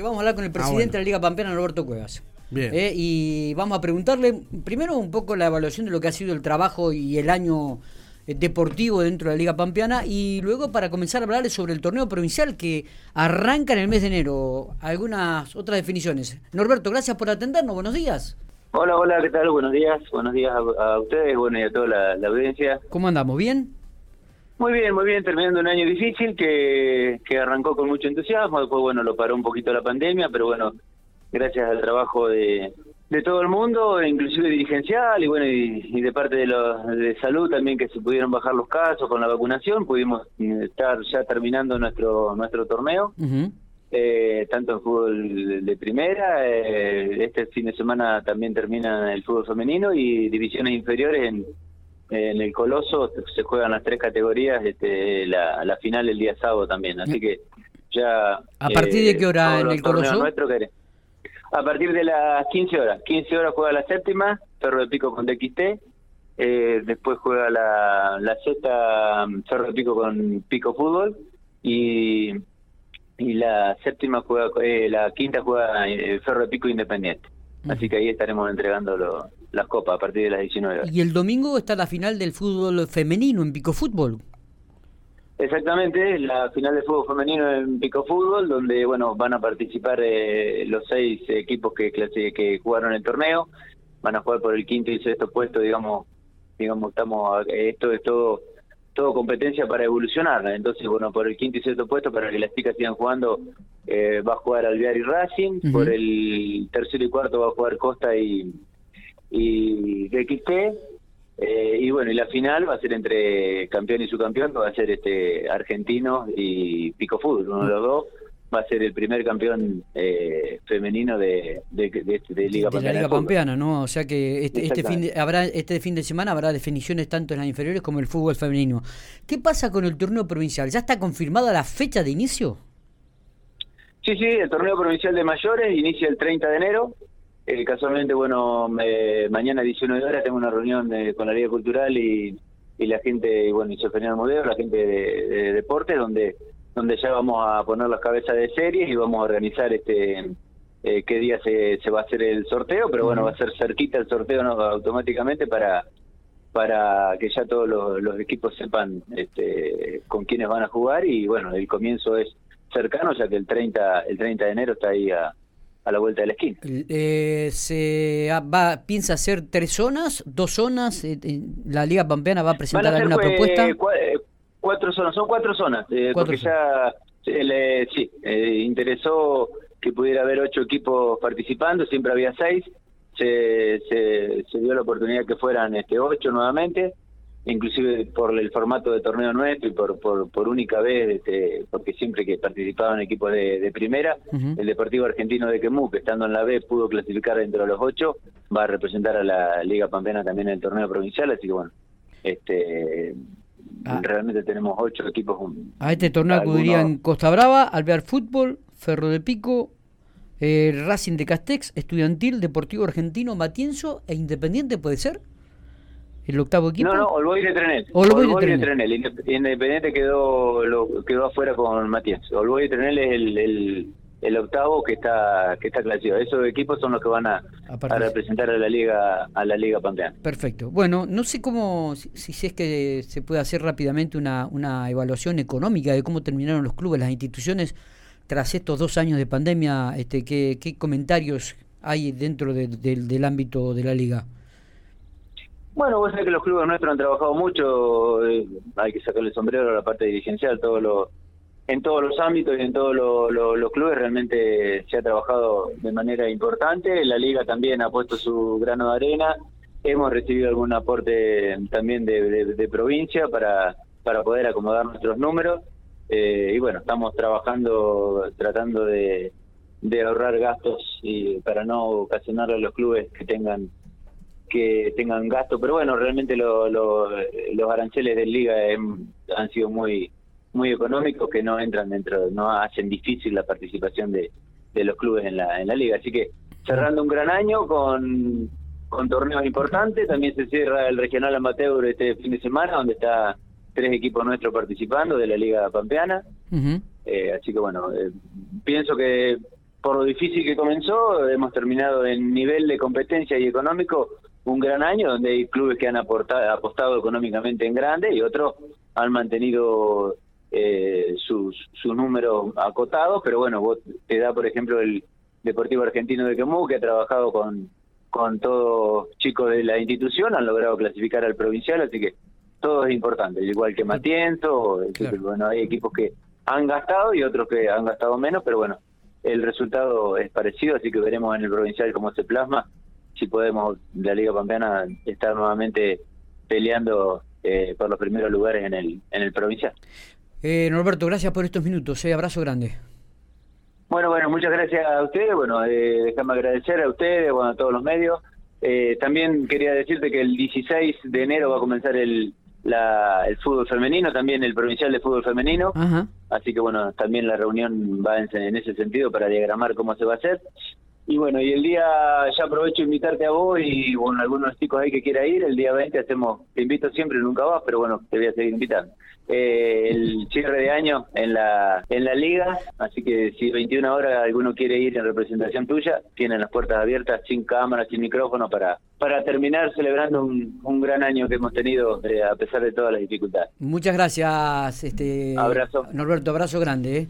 Porque vamos a hablar con el presidente Ah, bueno. de la Liga Pampeana, Roberto Cuevas. Bien. Eh, y vamos a preguntarle primero un poco la evaluación de lo que ha sido el trabajo y el año eh, deportivo dentro de la Liga Pampeana y luego para comenzar a hablarle sobre el torneo provincial que arranca en el mes de enero. Algunas otras definiciones. Norberto, gracias por atendernos. Buenos días. Hola, hola, ¿qué tal? Buenos días. Buenos días a, a ustedes, bueno, y a toda la, la audiencia. ¿Cómo andamos? ¿Bien? Muy bien, muy bien, terminando un año difícil que, que arrancó con mucho entusiasmo, después, bueno, lo paró un poquito la pandemia, pero bueno, gracias al trabajo de, de todo el mundo, inclusive dirigencial y bueno, y, y de parte de, los, de salud también que se pudieron bajar los casos con la vacunación, pudimos eh, estar ya terminando nuestro nuestro torneo. Eh, tanto en fútbol de, de primera, eh, este fin de semana también termina el fútbol femenino y divisiones inferiores en, en el Coloso se juegan las tres categorías, este, la, la final el día sábado también, así que ya... eh, ¿A partir de qué hora en los el Coloso? a partir de las 15 horas, 15 horas juega la séptima, Ferro de Pico con DXT, eh, después juega la, la sexta mm, Ferro de Pico con Pico Fútbol y y la séptima juega, eh, la quinta juega eh, Ferro de Pico Independiente. Así que ahí estaremos entregando lo- las copas a partir de las 19 horas. Y el domingo está la final del fútbol femenino en Pico Fútbol. Exactamente, la final de fútbol femenino en Pico Fútbol, donde bueno van a participar eh, los seis equipos que clase- que jugaron el torneo, van a jugar por el quinto y sexto puesto, digamos, digamos estamos esto es todo todo competencia para evolucionar, entonces bueno por el quinto y sexto puesto para que las chicas sigan jugando eh, va a jugar Alvear y Racing, por el tercero y cuarto va a jugar Costa y y DXT eh, y bueno, y la final va a ser entre campeón y subcampeón, que va a ser este argentino y Pico Fútbol, uno de los dos va a ser el primer campeón eh, femenino de, de, de- de Liga la Pampeana Liga ¿no? O sea que este, este fin de, habrá este fin de semana habrá definiciones tanto en las inferiores como en el fútbol femenino. ¿Qué pasa con el torneo provincial? ¿Ya está confirmada la fecha de inicio? Sí, sí, el torneo provincial de mayores inicia el 30 de enero. Eh, casualmente, bueno, mañana a 19 horas tengo una reunión eh, con la Liga Cultural y, la gente, y bueno, y Fernando Modelo, la gente de, de deportes, donde donde ya vamos a poner las cabezas de series y vamos a organizar este eh, qué día se, se va a hacer el sorteo, pero bueno, va a ser cerquita el sorteo ¿no? automáticamente para para que ya todos los, los equipos sepan este, con quiénes van a jugar y bueno, el comienzo es cercano, ya que el 30 el 30 de enero está ahí a, a la vuelta de la esquina. Eh, se ah, va piensa hacer tres zonas, dos zonas. eh, eh, la Liga Pampeana va a presentar a alguna pues, propuesta. cua- eh, cuatro zonas, son cuatro zonas, eh, Cuatro porque ya se le- sí, eh, interesó que pudiera haber ocho equipos participando, siempre había seis, se, se, se dio la oportunidad que fueran este ocho nuevamente, inclusive por el formato de torneo nuestro y por, por, por única vez, este, porque siempre que participaban equipos de, de primera, el Deportivo Argentino de Quemú, que estando en la B pudo clasificar dentro de los ocho, va a representar a la Liga Pampeana también en el torneo provincial, así que bueno, este Ah. realmente tenemos ocho equipos. A este torneo acudirían Costa Brava, Alvear Fútbol, Ferro de Pico, eh, Racing de Castex, Estudiantil, Deportivo Argentino, Matienzo e Independiente, ¿puede ser? ¿El octavo equipo? No, no, Olboy de Trenel. De de Trenel. Trenel. Indep- Independiente quedó lo, quedó afuera con Matías. Olboy de Trenel es el, el, el octavo que está que está clasificado. Esos equipos son los que van a, A representar a la liga a la liga pampeana. Perfecto. Bueno, no sé cómo, si, si es que se puede hacer rápidamente una, una evaluación económica de cómo terminaron los clubes, las instituciones, tras estos dos años de pandemia, este, ¿qué, qué comentarios hay dentro de- del- del ámbito de la liga? Bueno, vos sabés que los clubes nuestros han trabajado mucho, eh, hay que sacarle el sombrero a la parte dirigencial, todo lo, en todos los ámbitos y en todos lo- lo- los clubes realmente se ha trabajado de manera importante, la liga también ha puesto su grano de arena, hemos recibido algún aporte también de, de- de provincia para, para poder acomodar nuestros números. Eh, y bueno, estamos trabajando, tratando de, de ahorrar gastos y para no ocasionarle a los clubes que tengan que tengan gasto, pero bueno, realmente lo- lo- los aranceles de liga em, han sido muy muy económicos que no entran dentro, no hacen difícil la participación de, de los clubes en la, en la liga. Así que cerrando un gran año con, con torneos importantes, también se cierra el regional amateur este fin de semana, donde está tres equipos nuestros participando de la liga pampeana. Eh, así que bueno, eh, pienso que por lo difícil que comenzó, hemos terminado en nivel de competencia y económico un gran año donde hay clubes que han aportado, apostado económicamente en grande y otros han mantenido eh, sus, sus números acotados, pero bueno, vos te da por ejemplo el Deportivo Argentino de Quemú que ha trabajado con, con todos chicos de la institución, han logrado clasificar al provincial, así que todo es importante, igual que Matiento, bueno, hay equipos que han gastado y otros que han gastado menos, pero bueno, el resultado es parecido, así que veremos en el provincial cómo se plasma, si podemos de la Liga Pampeana estar nuevamente peleando eh, por los primeros lugares en el, en el provincial. Eh, Norberto, gracias por estos minutos, eh, abrazo grande. Bueno, bueno, muchas gracias a ustedes, bueno, eh, déjame agradecer a ustedes, bueno, a todos los medios. Eh, también quería decirte que el 16 de enero va a comenzar el, la, el fútbol femenino, también el provincial de fútbol femenino. Así que bueno, también la reunión va en, ese sentido para diagramar cómo se va a hacer. Y bueno, y el día, ya aprovecho invitarte a vos y bueno, algunos chicos ahí que quiera ir, el día 20 hacemos, te invito siempre, nunca vas, pero bueno, te voy a seguir invitando. Eh, el cierre de año en la en la liga, así que si 21 horas alguno quiere ir en representación tuya, tienen las puertas abiertas sin cámara, sin micrófono para para terminar celebrando un, un gran año que hemos tenido eh, a pesar de todas las dificultades. Muchas gracias, este abrazo. Norberto, abrazo grande. ¿eh?